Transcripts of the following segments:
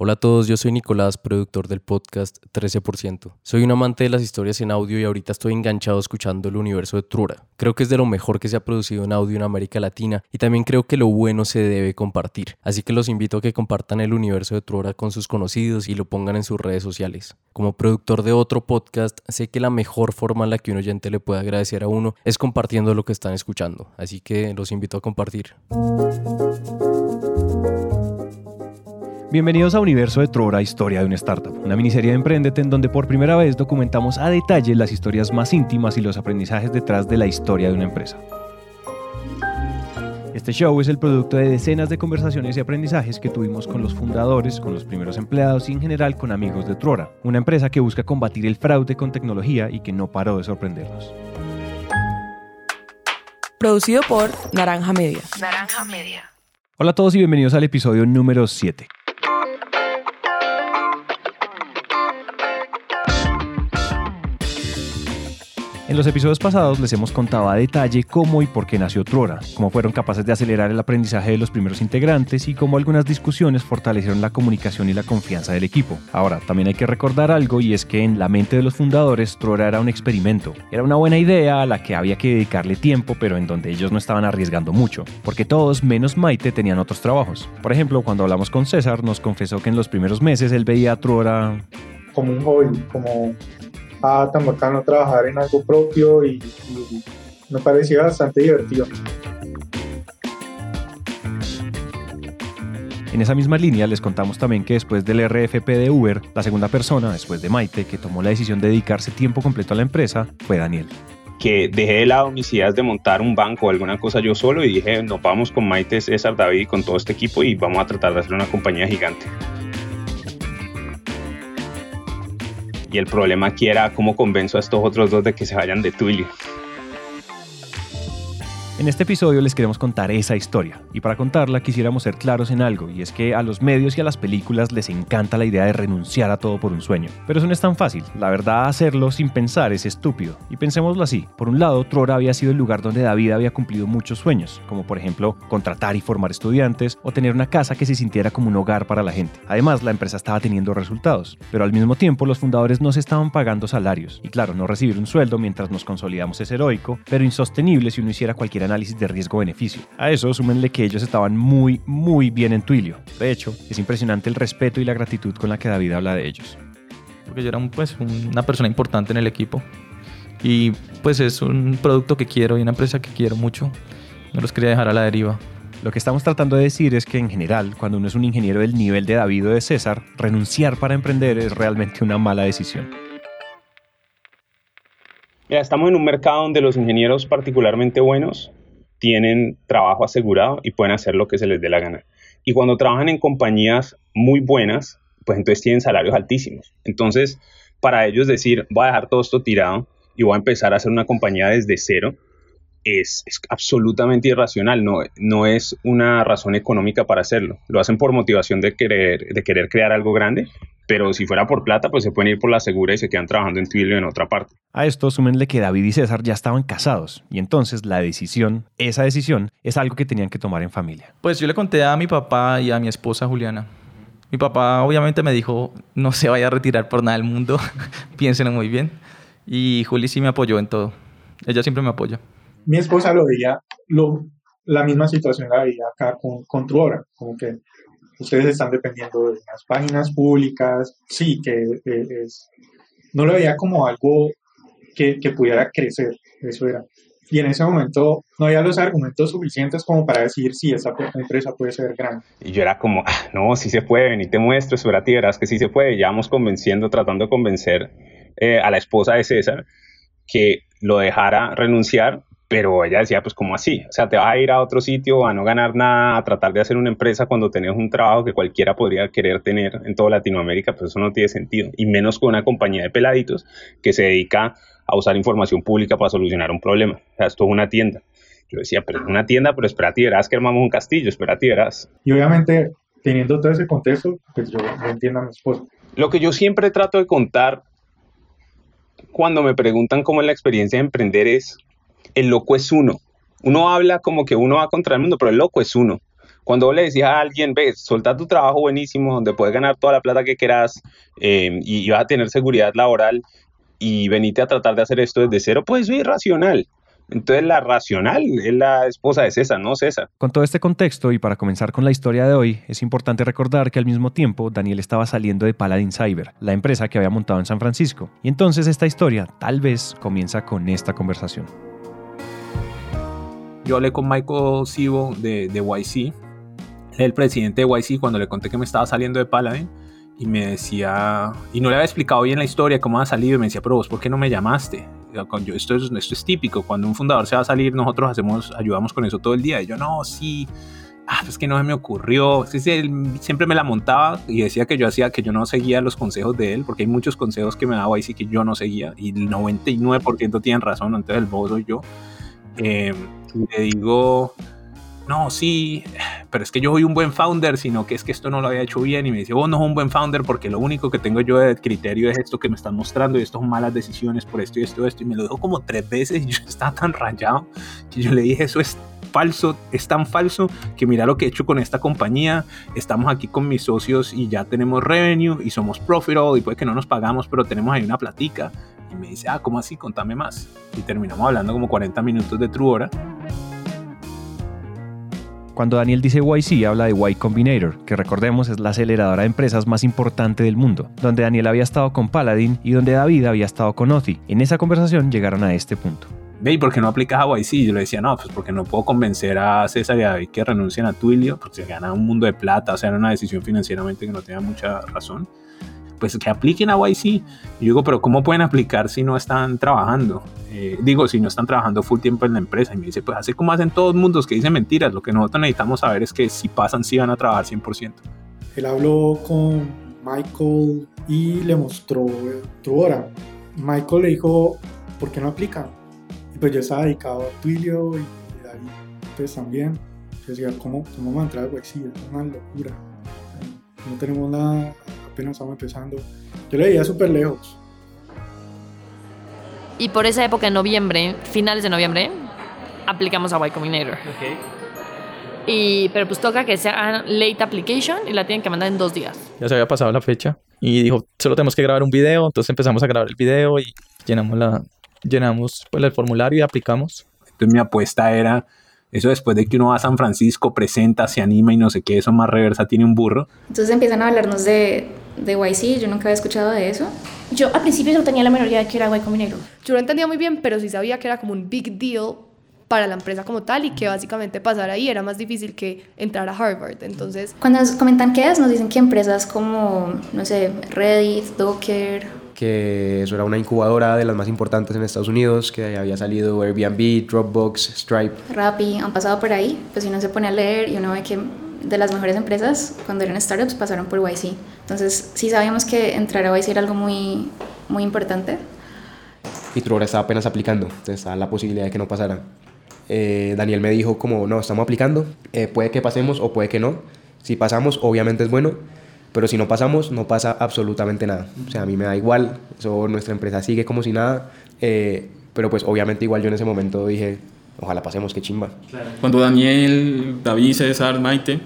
Hola a todos, yo soy Nicolás, productor del podcast 13%. Soy un amante de las historias en audio y ahorita estoy enganchado escuchando el universo de Trura. Creo que es de lo mejor que se ha producido en audio en América Latina y también creo que lo bueno se debe compartir. Así que los invito a que compartan el universo de Trura con sus conocidos y lo pongan en sus redes sociales. Como productor de otro podcast, sé que la mejor forma en la que un oyente le puede agradecer a uno es compartiendo lo que están escuchando. Así que los invito a compartir. Bienvenidos a Universo de Trora, Historia de una Startup, una miniserie de Emprendete en donde por primera vez documentamos a detalle las historias más íntimas y los aprendizajes detrás de la historia de una empresa. Este show es el producto de decenas de conversaciones y aprendizajes que tuvimos con los fundadores, con los primeros empleados y en general con amigos de Trora, una empresa que busca combatir el fraude con tecnología y que no paró de sorprendernos. Producido por Naranja Media. Naranja Media. Hola a todos y bienvenidos al episodio número 7. En los episodios pasados les hemos contado a detalle cómo y por qué nació Trora, cómo fueron capaces de acelerar el aprendizaje de los primeros integrantes y cómo algunas discusiones fortalecieron la comunicación y la confianza del equipo. Ahora, también hay que recordar algo y es que en la mente de los fundadores Trora era un experimento. Era una buena idea a la que había que dedicarle tiempo, pero en donde ellos no estaban arriesgando mucho, porque todos menos Maite tenían otros trabajos. Por ejemplo, cuando hablamos con César, nos confesó que en los primeros meses él veía a Trora como un hobby, como ah, tan bacano trabajar en algo propio y, y me parecía bastante divertido. En esa misma línea les contamos también que después del RFP de Uber, la segunda persona, después de Maite, que tomó la decisión de dedicarse tiempo completo a la empresa, fue Daniel. Que dejé de lado mis ideas de montar un banco o alguna cosa yo solo y dije, nos vamos con Maite, César, David y con todo este equipo y vamos a tratar de hacer una compañía gigante. Y el problema aquí era cómo convenzo a estos otros dos de que se vayan de Twilio. En este episodio les queremos contar esa historia, y para contarla quisiéramos ser claros en algo, y es que a los medios y a las películas les encanta la idea de renunciar a todo por un sueño. Pero eso no es tan fácil, la verdad hacerlo sin pensar es estúpido. Y pensémoslo así, por un lado, Trora había sido el lugar donde David había cumplido muchos sueños, como por ejemplo contratar y formar estudiantes, o tener una casa que se sintiera como un hogar para la gente. Además, la empresa estaba teniendo resultados, pero al mismo tiempo los fundadores no se estaban pagando salarios, y claro, no recibir un sueldo mientras nos consolidamos es heroico, pero insostenible si uno hiciera cualquier análisis de riesgo-beneficio. A eso súmenle que ellos estaban muy, muy bien en Twilio. De hecho, es impresionante el respeto y la gratitud con la que David habla de ellos. Porque yo era un, pues, una persona importante en el equipo. Y pues es un producto que quiero y una empresa que quiero mucho. No los quería dejar a la deriva. Lo que estamos tratando de decir es que en general, cuando uno es un ingeniero del nivel de David o de César, renunciar para emprender es realmente una mala decisión. Mira, estamos en un mercado donde los ingenieros particularmente buenos tienen trabajo asegurado y pueden hacer lo que se les dé la gana. Y cuando trabajan en compañías muy buenas, pues entonces tienen salarios altísimos. Entonces, para ellos decir, voy a dejar todo esto tirado y voy a empezar a hacer una compañía desde cero, es, es, absolutamente irracional, no, no es una razón económica para hacerlo. Lo hacen por motivación de querer, de querer crear algo grande, pero si fuera por plata, pues se pueden ir por la segura y se quedan trabajando en Twilio en otra parte. A esto súmenle que David y César ya estaban casados y entonces la decisión, esa decisión, es algo que tenían que tomar en familia. Pues yo le conté a mi papá y a mi esposa Juliana. Mi papá obviamente me dijo, no se vaya a retirar por nada del mundo, piénsenlo muy bien. Y Juli sí me apoyó en todo. Ella siempre me apoya mi esposa lo veía, lo, la misma situación la veía acá con, con Truora, como que ustedes están dependiendo de las páginas públicas, sí, que eh, es, no lo veía como algo que, que, pudiera crecer, eso era. Y en ese momento no había los argumentos suficientes como para decir si esa empresa puede ser grande. Y yo era como, ah, no, sí se puede, ni te muestro, espérate, verás que sí se puede. Ya vamos convenciendo, tratando de convencer eh, a la esposa de César que lo dejara renunciar pero ella decía, pues como así, o sea, te vas a ir a otro sitio a no ganar nada, a tratar de hacer una empresa cuando tenés un trabajo que cualquiera podría querer tener en toda Latinoamérica, pues eso no tiene sentido, y menos con una compañía de peladitos que se dedica a usar información pública para solucionar un problema, o sea, esto es una tienda. Yo decía, pero es una tienda, pero espérate, verás que armamos un castillo, espérate, verás. Y obviamente, teniendo todo ese contexto, pues yo, yo entiendo a mi esposa. Lo que yo siempre trato de contar cuando me preguntan cómo es la experiencia de emprender es el loco es uno. Uno habla como que uno va contra el mundo, pero el loco es uno. Cuando vos le decías a alguien, ves, solta tu trabajo buenísimo, donde puedes ganar toda la plata que quieras eh, y, vas a tener seguridad laboral y venite a tratar de hacer esto desde cero, pues es irracional. Entonces la racional es la esposa de César, no César. Con todo este contexto y para comenzar con la historia de hoy, es importante recordar que al mismo tiempo Daniel estaba saliendo de Paladin Cyber, la empresa que había montado en San Francisco. Y entonces esta historia tal vez comienza con esta conversación. Yo hablé con Michael Sibo de, de YC, el presidente de YC, cuando le conté que me estaba saliendo de Paladin y me decía, y no le había explicado bien la historia, cómo ha salido, y me decía, pero vos, ¿por qué no me llamaste? Yo, esto, es, esto es típico, cuando un fundador se va a salir, nosotros hacemos, ayudamos con eso todo el día. Y yo, no, sí, ah, pues que no se me ocurrió. Sí, él siempre me la montaba y decía que yo hacía, que yo no seguía los consejos de él, porque hay muchos consejos que me daba y sí que yo no seguía, y el 99% tienen razón, entonces el bobo soy yo. Eh, y le digo, no, sí, pero es que yo soy un buen founder, sino que es que esto no lo había hecho bien. Y me dice, vos no sos un buen founder porque lo único que tengo yo de criterio es esto que me están mostrando y esto son malas decisiones por esto y esto y esto. Y me lo dijo como tres veces y yo estaba tan rayado que yo le dije, eso es falso, es tan falso que mira lo que he hecho con esta compañía, estamos aquí con mis socios y ya tenemos revenue y somos profitable y puede que no nos pagamos, pero tenemos ahí una platica. Y me dice, ah, ¿cómo así? Contame más. Y terminamos hablando como 40 minutos de Truora. Cuando Daniel dice YC, habla de Y Combinator, que recordemos es la aceleradora de empresas más importante del mundo, donde Daniel había estado con Paladin y donde David había estado con Ozzy. En esa conversación llegaron a este punto. Ve, ¿y por qué no aplicas a YC? Yo le decía, no, pues porque no puedo convencer a César y a David que renuncien a Twilio, porque se gana un mundo de plata, o sea, era una decisión financieramente que no tenía mucha razón pues que apliquen a YC. Y yo digo, pero ¿cómo pueden aplicar si no están trabajando? Eh, digo, si no están trabajando full tiempo en la empresa. Y me dice, pues así como hacen todos mundos que dicen mentiras. Lo que nosotros necesitamos saber es que si pasan, sí van a trabajar 100%. Él habló con Michael y le mostró tu hora. Michael le dijo, ¿por qué no aplica? Y pues yo estaba dedicado a Twilio y David pues también. Yo decía, ¿cómo, cómo va a entrar a YC? Es una locura. No tenemos nada apenas estamos empezando. Yo le veía súper lejos. Y por esa época, en noviembre, finales de noviembre, aplicamos a Y Combinator. Okay. Y, pero pues toca que sea late application y la tienen que mandar en dos días. Ya se había pasado la fecha y dijo, solo tenemos que grabar un video, entonces empezamos a grabar el video y llenamos la llenamos pues, el formulario y aplicamos. Entonces mi apuesta era eso después de que uno va a San Francisco, presenta, se anima y no sé qué, eso más reversa tiene un burro. Entonces empiezan a hablarnos de, de YC, yo nunca había escuchado de eso. Yo al principio no tenía la menor idea de que era Y Combinator. Yo no entendía muy bien, pero sí sabía que era como un big deal para la empresa como tal y que básicamente pasar ahí era más difícil que entrar a Harvard. Entonces, cuando nos comentan qué es, nos dicen que empresas como, no sé, Reddit, Docker, que eso era una incubadora de las más importantes en Estados Unidos, que había salido Airbnb, Dropbox, Stripe. Rappi, han pasado por ahí, pues si uno se pone a leer y uno ve que de las mejores empresas, cuando eran startups, pasaron por YC. Entonces, sí sabíamos que entrar a YC era algo muy, muy importante. Y Truora estaba apenas aplicando, entonces estaba la posibilidad de que no pasara. Eh, Daniel me dijo como, no, estamos aplicando, eh, puede que pasemos o puede que no. Si pasamos, obviamente es bueno, pero si no pasamos, no pasa absolutamente nada. O sea, a mí me da igual, eso, nuestra empresa sigue como si nada, eh, pero pues obviamente igual yo en ese momento dije, ojalá pasemos, qué chimba. Cuando Daniel, David, César, Maite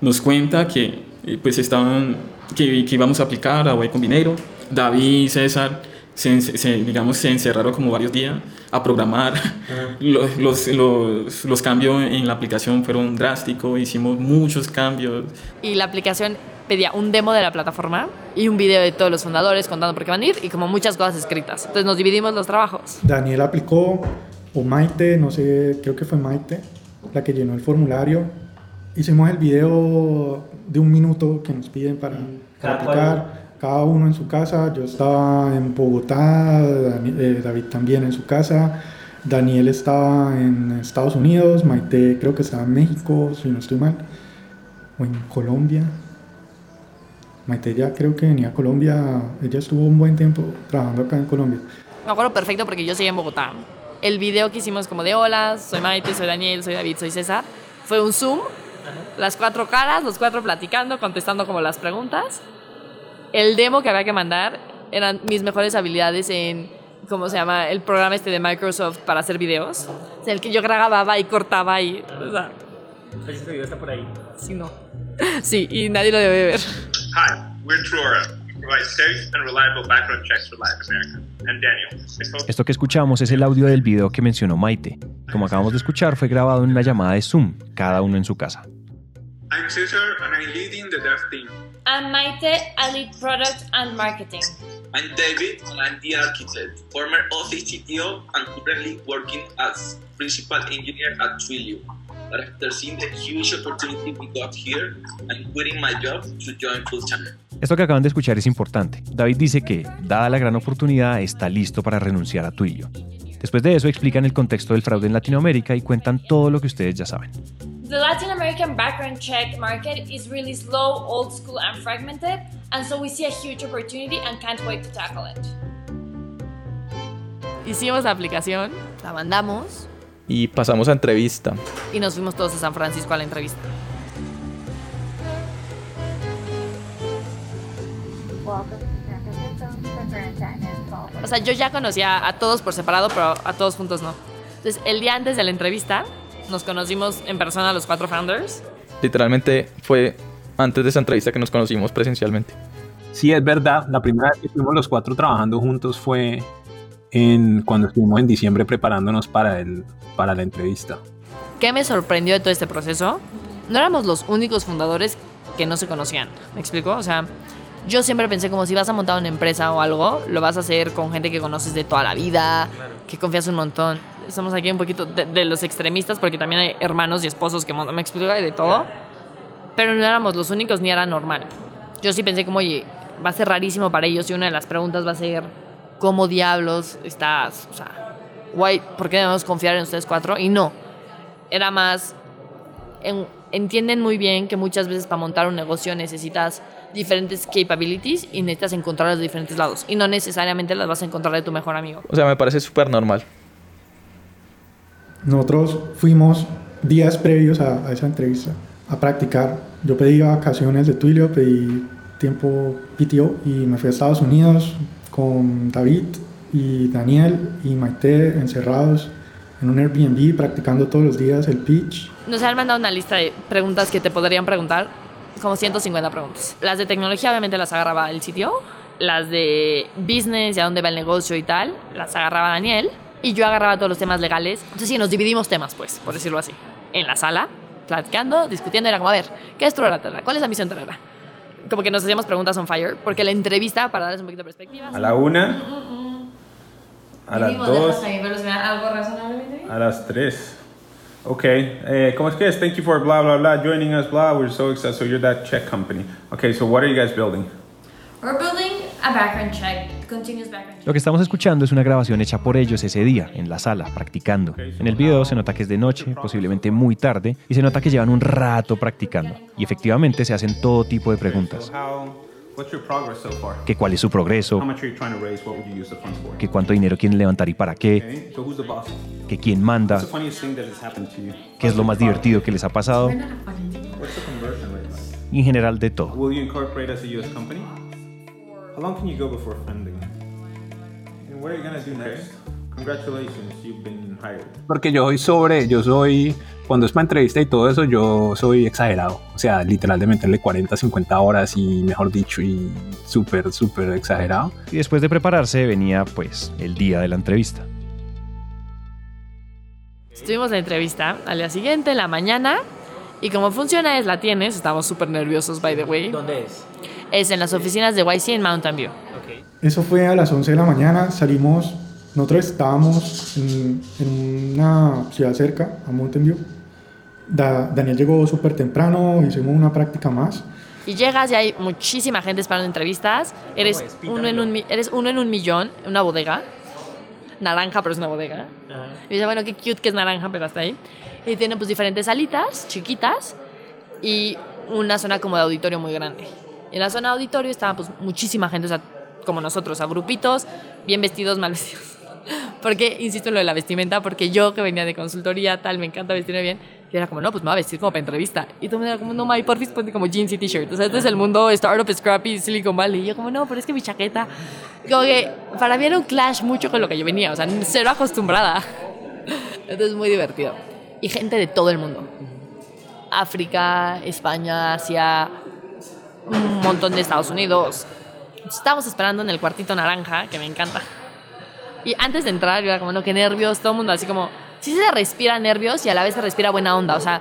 nos cuenta que eh, pues estaban, que, que, íbamos a aplicar a Y Combinero, David, César, se, se, digamos, se encerraron como varios días a programar. Los, los, los, los, cambios en la aplicación fueron drásticos, hicimos muchos cambios. Y la aplicación pedía un demo de la plataforma y un video de todos los fundadores contando por qué van a ir y como muchas cosas escritas. Entonces nos dividimos los trabajos. Daniel aplicó, o Maite, no sé, creo que fue Maite, la que llenó el formulario. Hicimos el video de un minuto que nos piden para, aplicar. Cada uno en su casa. Yo estaba en Bogotá, eh, David también en su casa. Daniel estaba en Estados Unidos, Maite creo que estaba en México, si no estoy mal, o en Colombia, Maite ya creo que venía a Colombia, ella estuvo un buen tiempo trabajando acá en Colombia. Me acuerdo perfecto porque yo seguía en Bogotá. El video que hicimos como de hola, soy Maite, soy Daniel, soy David, soy César, fue un Zoom, las cuatro caras, los cuatro platicando, contestando como las preguntas. El demo que había que mandar eran mis mejores habilidades en, ¿cómo se llama? El programa este de Microsoft para hacer videos. En el que yo grababa y cortaba y... O sea, video está por ahí. Sí, no. Sí, y nadie lo debe ver. Hi, we're Truora. We provide safe and reliable background checks for Latin America. I'm Daniel. I spoke Esto que escuchamos es el audio del video que mencionó Maite. Como acabamos de escuchar, fue grabado en una llamada de Zoom, cada uno en su casa. I'm Cesar and I'm leading the dev team. I'm Maite, I lead product and marketing. I'm David, and I'm the architect, former Office CTO, and currently working as principal engineer at Twilio. But after seeing the huge opportunity we got here, I'm quitting my job to join full time. Esto que acaban de escuchar es importante. David dice que, dada la gran oportunidad, está listo para renunciar a Twilio. Después de eso explican el contexto del fraude en Latinoamérica y cuentan todo lo que ustedes ya saben. The Latin American background check market is really slow, old school, and fragmented, and so we see a huge opportunity and can't wait to tackle it. Hicimos la aplicación, la mandamos Y pasamos a entrevista. y nos fuimos todos a San Francisco a la entrevista. O sea, yo ya conocía a todos por separado, pero a todos juntos no. Entonces, el día antes de la entrevista, nos conocimos en persona los cuatro founders. Literalmente fue antes de esa entrevista que nos conocimos presencialmente. Sí, es verdad. La primera vez que estuvimos los cuatro trabajando juntos fue en, cuando estuvimos en diciembre preparándonos para, el, para la entrevista. ¿Qué me sorprendió de todo este proceso? No éramos los únicos fundadores que no se conocían. ¿Me explico? O sea, yo siempre pensé como si vas a montar una empresa o algo, lo vas a hacer con gente que conoces de toda la vida, que confías un montón. Estamos aquí un poquito de, de los extremistas porque también hay hermanos y esposos que me explico hay de todo. Pero no éramos los únicos ni era normal. Yo sí pensé como, oye, va a ser rarísimo para ellos y una de las preguntas va a ser, ¿cómo diablos estás? O sea, guay, ¿por qué debemos confiar en ustedes cuatro? Y no, era más, en- entienden muy bien que muchas veces para montar un negocio necesitas diferentes capabilities y necesitas encontrarlas de diferentes lados. Y no necesariamente las vas a encontrar de tu mejor amigo. O sea, me parece súper normal. Nosotros fuimos días previos a, a esa entrevista a practicar. Yo pedí vacaciones de Twilio, pedí tiempo PTO y me fui a Estados Unidos con David y Daniel y Maite encerrados en un Airbnb practicando todos los días el pitch. Nos han mandado una lista de preguntas que te podrían preguntar, como 150 preguntas. Las de tecnología obviamente las agarraba el sitio, las de business y a dónde va el negocio y tal, las agarraba Daniel, y yo agarraba todos los temas legales. Entonces sí, nos dividimos temas, pues, por decirlo así. En la sala, platicando, discutiendo, era como, a ver, ¿qué es Trora Terra? ¿Cuál es la misión Terra? Como que nos hacíamos preguntas on fire, porque la entrevista, para darles un poquito de perspectiva... A la una, a las dos, algo razonablemente a las tres. Okay, eh, ¿cómo es que es? Thank you for blah blah blah joining us. Blah, we're so excited. So you're that check company. Okay, so what are you guys building? We're building a background check. Lo que estamos escuchando es una grabación hecha por ellos ese día, en la sala, practicando. En el video se nota que es de noche, posiblemente muy tarde, y se nota que llevan un rato practicando. Y efectivamente se hacen todo tipo de preguntas. Que cuál es su progreso, que cuánto dinero quieren levantar y para qué, que quién manda, qué es lo más divertido que les ha pasado, y en general de todo. What are you gonna do next? Congratulations, you've been hired. Porque yo soy sobre, yo soy, cuando es para entrevista y todo eso, yo soy exagerado. O sea, literal de meterle 40, 50 horas y mejor dicho, y súper, súper exagerado. Y después de prepararse venía pues el día de la entrevista. Estuvimos la entrevista al día siguiente, en la mañana, y como funciona es la tienes, estamos súper nerviosos, by the way. ¿Dónde es? Es en las oficinas de YC en Mountain View. Eso fue a las 11 de la mañana, salimos, nosotros estábamos en, en una ciudad cerca, a Mountain View. Da- Daniel llegó súper temprano, hicimos una práctica más. Y llegas y hay muchísima gente esperando entrevistas. Eres uno, en un, eres uno en un millón en una bodega. Naranja, pero es una bodega. Y dice, bueno, qué cute que es naranja, pero hasta ahí. Y tiene pues diferentes salitas chiquitas y una zona como de auditorio muy grande. En la zona de auditorio estaba pues muchísima gente, o sea, como nosotros, a grupitos, bien vestidos, mal vestidos. Porque, insisto en lo de la vestimenta, porque yo que venía de consultoría, tal, me encanta vestirme bien. Y era como, no, pues me voy a vestir como para entrevista. Y todo mundo era como, no, May, porfis, ponte como jeans y t-shirt. O sea, este es el mundo startup, scrappy, Silicon Valley. Y yo como, no, pero es que mi chaqueta... Como que para mí era un clash mucho con lo que yo venía. O sea, cero acostumbrada. Entonces, muy divertido. Y gente de todo el mundo. África, España, Asia, un montón de Estados Unidos. Estábamos esperando en el cuartito naranja, que me encanta. Y antes de entrar, yo era como, no, qué nervios, todo el mundo así como, sí se respira nervios y a la vez se respira buena onda, o sea,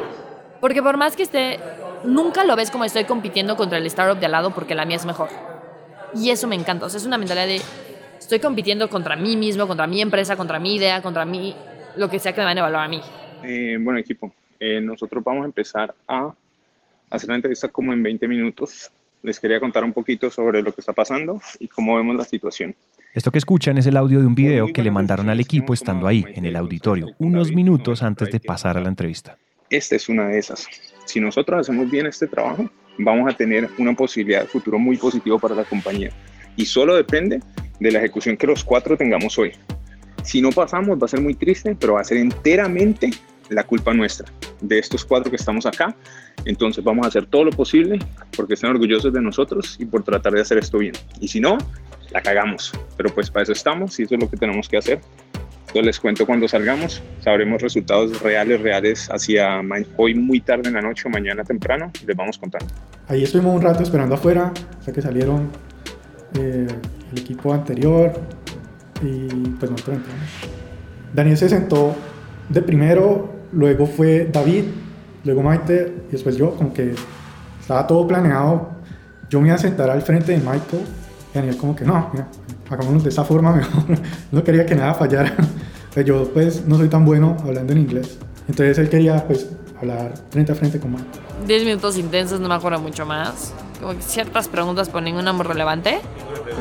porque por más que esté, nunca lo ves como estoy compitiendo contra el startup de al lado porque la mía es mejor. Y eso me encanta, o sea, es una mentalidad de, estoy compitiendo contra mí mismo, contra mi empresa, contra mi idea, contra mí, lo que sea que me van a evaluar a mí. Eh, bueno, equipo, eh, nosotros vamos a empezar a hacer la entrevista como en 20 minutos. Les quería contar un poquito sobre lo que está pasando y cómo vemos la situación. Esto que escuchan es el audio de un video que le mandaron al equipo estando ahí, en el auditorio, unos minutos antes de pasar a la entrevista. Esta es una de esas. Si nosotros hacemos bien este trabajo, vamos a tener una posibilidad de futuro muy positivo para la compañía. Y solo depende de la ejecución que los cuatro tengamos hoy. Si no pasamos, va a ser muy triste, pero va a ser enteramente la culpa nuestra, de estos cuatro que estamos acá. Entonces vamos a hacer todo lo posible porque estén orgullosos de nosotros y por tratar de hacer esto bien. Y si no, la cagamos. Pero pues para eso estamos y eso es lo que tenemos que hacer. Entonces les cuento cuando salgamos, sabremos resultados reales, reales hacia hoy muy tarde en la noche o mañana temprano les vamos contando. Ahí estuvimos un rato esperando afuera hasta que salieron eh, el equipo anterior y pues nosotros entramos. Daniel se sentó de primero, luego fue David, luego Maite y después yo, como que estaba todo planeado. Yo me iba a sentar al frente de Michael y Daniel como que no, mira, hagámoslo de esa forma mejor. no quería que nada fallara. Pero yo pues no soy tan bueno hablando en inglés. Entonces él quería pues hablar frente a frente con Michael. Diez minutos intensos, no me acuerdo mucho más. Como que ciertas preguntas, pero ninguna muy relevante.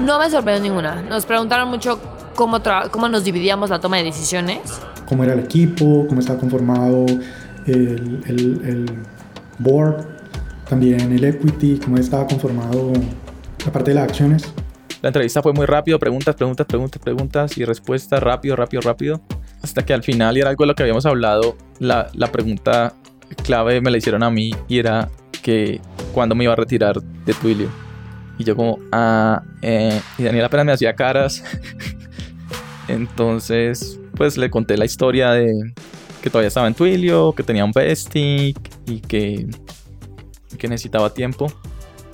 No me sorprendió ninguna. Nos preguntaron mucho cómo, cómo nos dividíamos la toma de decisiones. Cómo era el equipo, cómo estaba conformado el, el, el board, también el equity, cómo estaba conformado la parte de las acciones. La entrevista fue muy rápido, preguntas, preguntas, preguntas, preguntas y respuestas rápido, rápido, rápido. Hasta que al final, y era algo de lo que habíamos hablado, la, la pregunta clave me la hicieron a mí y era que cuándo me iba a retirar de Twilio. Y yo como, ah, eh, y Daniel apenas me hacía caras. Entonces, pues le conté la historia de que todavía estaba en Twilio, que tenía un bestie y que, que necesitaba tiempo.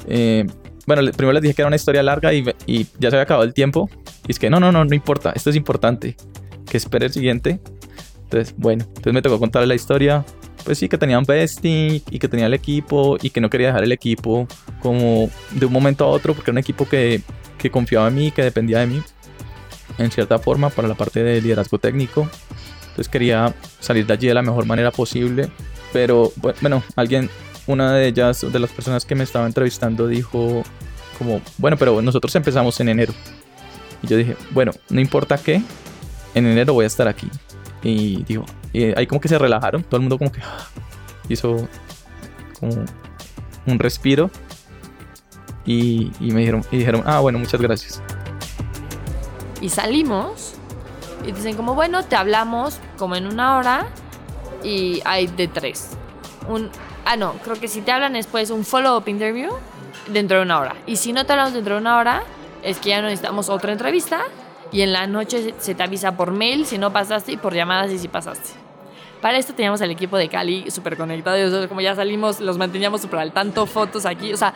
Eh, bueno, primero les dije que era una historia larga y, ya se había acabado el tiempo. Y es que no, no, no, no importa, esto es importante. Que espere el siguiente. Entonces, bueno, entonces me tocó contarle la historia. Pues sí, que tenía un bestie y que tenía el equipo y que no quería dejar el equipo como de un momento a otro porque era un equipo que, que confiaba en mí, que dependía de mí en cierta forma para la parte de liderazgo técnico. Entonces quería salir de allí de la mejor manera posible. Pero bueno, alguien, una de ellas, de las personas que me estaba entrevistando, dijo como, bueno, pero nosotros empezamos en enero. Y yo dije, bueno, no importa qué, en enero voy a estar aquí. Y digo, y ahí como que se relajaron, todo el mundo como que hizo como un respiro. Y, me dijeron, dijeron, ah, bueno, muchas gracias. Y salimos y dicen como, bueno, te hablamos como en una hora y hay de tres. Un, ah, no, creo que si te hablan después un follow-up interview dentro de una hora. Y si no te hablamos dentro de una hora, es que ya necesitamos otra entrevista y en la noche se te avisa por mail si no pasaste y por llamadas y si pasaste. Para esto teníamos al equipo de Cali súper conectado y como ya salimos, los manteníamos súper al tanto, fotos aquí, o sea,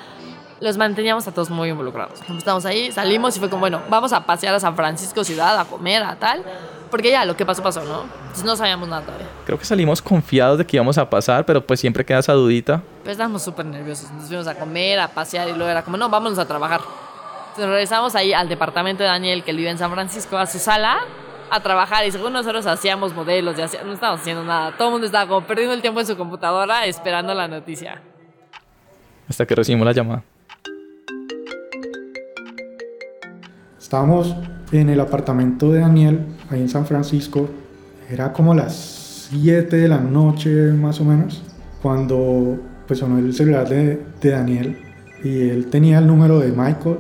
los manteníamos a todos muy involucrados. Estamos ahí, salimos y fue como, bueno, vamos a pasear a San Francisco ciudad, a comer, a tal, porque ya lo que pasó, pasó, ¿no? Entonces no sabíamos nada todavía. Creo que salimos confiados de que íbamos a pasar, pero pues siempre queda esa dudita. Pues estábamos súper nerviosos, nos fuimos a comer, a pasear y luego era como, no, vámonos a trabajar. Entonces regresamos ahí al departamento de Daniel, que vive en San Francisco, a su sala, a trabajar y según nosotros hacíamos modelos, ya no estábamos haciendo nada. Todo el mundo estaba como perdiendo el tiempo en su computadora esperando la noticia. Hasta que recibimos la llamada. Estábamos en el apartamento de Daniel, ahí en San Francisco. Era como las 7 de la noche más o menos, cuando pues sonó el celular de, de Daniel y él tenía el número de Michael.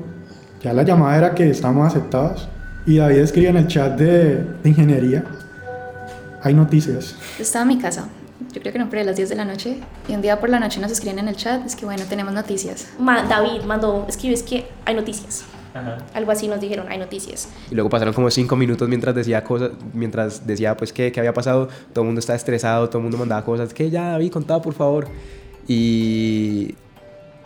Ya la llamada era que estábamos aceptados. Y David escribía en el chat de, de ingeniería, hay noticias. Estaba en mi casa, yo creo que no, pero a las 10 de la noche. Y un día por la noche nos escriben en el chat, es que bueno, tenemos noticias. Ma David mandó, escribe, es que hay noticias. Ajá. Algo así nos dijeron, hay noticias. Y luego pasaron como cinco minutos mientras decía cosas, mientras decía pues qué, qué había pasado, todo el mundo estaba estresado, todo el mundo mandaba cosas, que ya David, contaba por favor. y,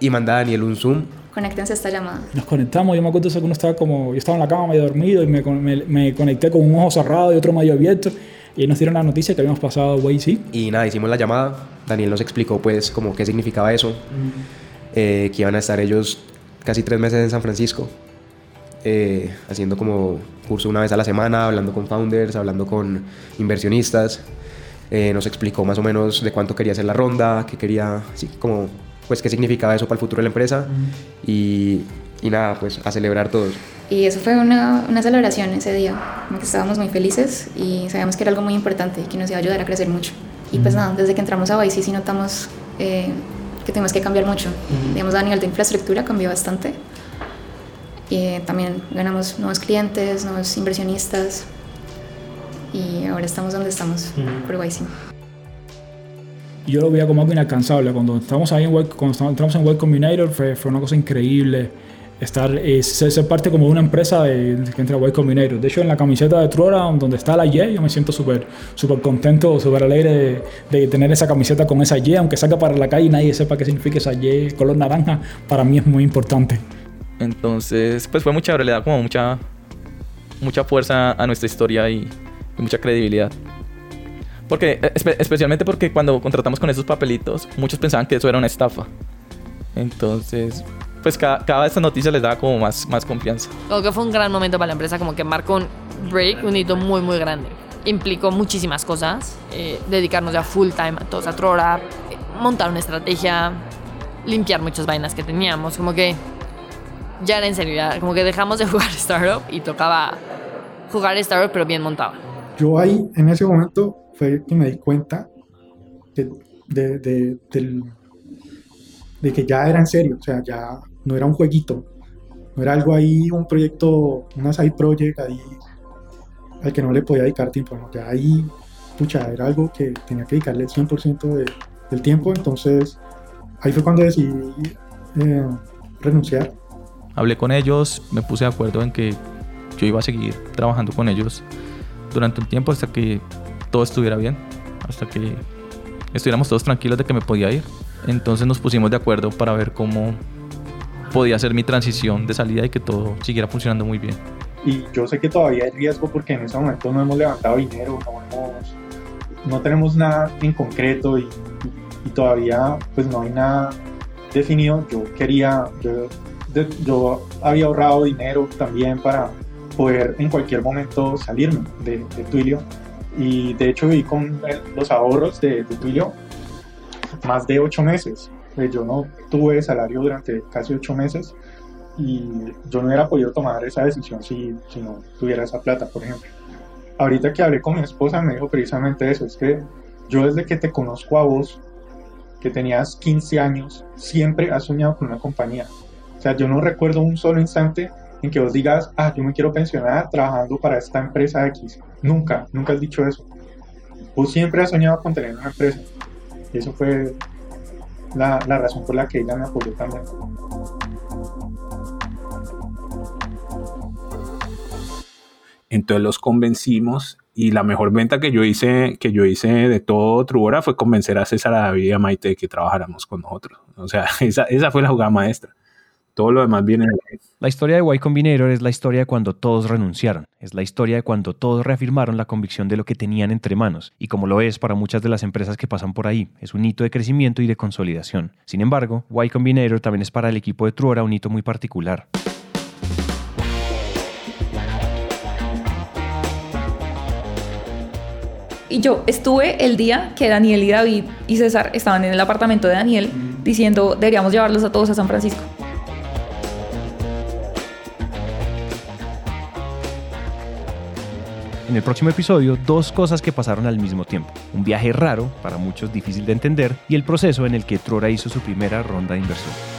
y manda a Daniel un Zoom. Conéctense a esta llamada. Nos conectamos, yo me acuerdo que uno estaba como, yo estaba en la cama medio dormido y me, me, me conecté con un ojo cerrado y otro medio abierto y nos dieron la noticia que habíamos pasado a sí Y nada, hicimos la llamada, Daniel nos explicó pues como qué significaba eso, eh, que iban a estar ellos casi tres meses en San Francisco, eh, haciendo como curso una vez a la semana, hablando con founders, hablando con inversionistas. Eh, nos explicó más o menos de cuánto quería hacer la ronda, qué quería, sí, como, pues qué significaba eso para el futuro de la empresa y, y, nada, pues a celebrar todos. Y eso fue una, una celebración ese día, que estábamos muy felices y sabíamos que era algo muy importante y que nos iba a ayudar a crecer mucho. Y pues nada, desde que entramos a YC sí notamos eh, que tenemos que cambiar mucho. Digamos, a nivel de infraestructura cambió bastante. Y también ganamos nuevos clientes, nuevos inversionistas. Y ahora estamos donde estamos, por YC. Yo lo veía como algo inalcanzable. Cuando entramos ahí en cuando entramos en Web Combinator fue, fue una cosa increíble estar eh, ser, parte como de una empresa de, que entra Y Combinator. De hecho, en la camiseta de Truora, donde está la Y, yo me siento súper súper contento, súper alegre de, tener esa camiseta con esa Y, aunque salga para la calle y nadie sepa qué significa esa Y color naranja, para mí es muy importante. Entonces, pues fue mucha le da como mucha, mucha fuerza a nuestra historia y, mucha credibilidad. Porque, especialmente porque cuando contratamos con esos papelitos, muchos pensaban que eso era una estafa. Entonces, pues cada, cada vez esta noticia les da como más, más confianza. Como que fue un gran momento para la empresa, como que marcó un break, un hito muy, muy grande. Implicó muchísimas cosas, eh, dedicarnos ya full time a todos a Trora, montar una estrategia, limpiar muchas vainas que teníamos, como que ya era en serio, como que dejamos de jugar Startup y tocaba jugar Startup pero bien montado. Yo ahí, en ese momento, fue que me di cuenta de, de, de, de que ya era en serio, o sea, ya no era un jueguito, no era algo ahí, un proyecto, una side project ahí al que no le podía dedicar tiempo, ¿no? ya ahí, pucha, era algo que tenía que dedicarle el 100% del tiempo, entonces ahí fue cuando decidí eh, renunciar. Hablé con ellos, me puse de acuerdo en que yo iba a seguir trabajando con ellos durante un tiempo hasta que todo estuviera bien, hasta que estuviéramos todos tranquilos de que me podía ir. Entonces nos pusimos de acuerdo para ver cómo podía ser mi transición de salida y que todo siguiera funcionando muy bien. Y yo sé que todavía hay riesgo porque en ese momento no hemos levantado dinero, no, tenemos nada en concreto y, todavía pues no hay nada definido. Yo quería, yo, había ahorrado dinero también para poder en cualquier momento salirme de, de Twilio y de hecho vi con los ahorros de, de Twilio más de ocho meses. Pues yo no tuve salario durante casi ocho meses y yo no hubiera podido tomar esa decisión si, si no tuviera esa plata, por ejemplo. Ahorita que hablé con mi esposa me dijo precisamente eso, es que yo desde que te conozco a vos, que tenías 15 años, siempre has soñado con una compañía. O sea, yo no recuerdo un solo instante en que vos digas, ah, yo me quiero pensionar trabajando para esta empresa X. Nunca, nunca has dicho eso. Vos siempre has soñado con tener una empresa. Y eso fue la, la razón por la que ella me apoyó también. Entonces los convencimos y la mejor venta que yo hice, que yo hice de todo Trubora fue convencer a César, a David y a Maite de que trabajáramos con nosotros. O sea, esa, esa fue la jugada maestra. Todo lo demás viene de La historia de Y Combinator es la historia de cuando todos renunciaron, es la historia de cuando todos reafirmaron la convicción de lo que tenían entre manos, y como lo es para muchas de las empresas que pasan por ahí, es un hito de crecimiento y de consolidación. Sin embargo, Y Combinator también es para el equipo de Truora un hito muy particular. Y yo estuve el día que Daniel y David y César estaban en el apartamento de Daniel diciendo deberíamos llevarlos a todos a San Francisco. En el próximo episodio, dos cosas que pasaron al mismo tiempo. Un viaje raro, para muchos difícil de entender, y el proceso en el que Trora hizo su primera ronda de inversión.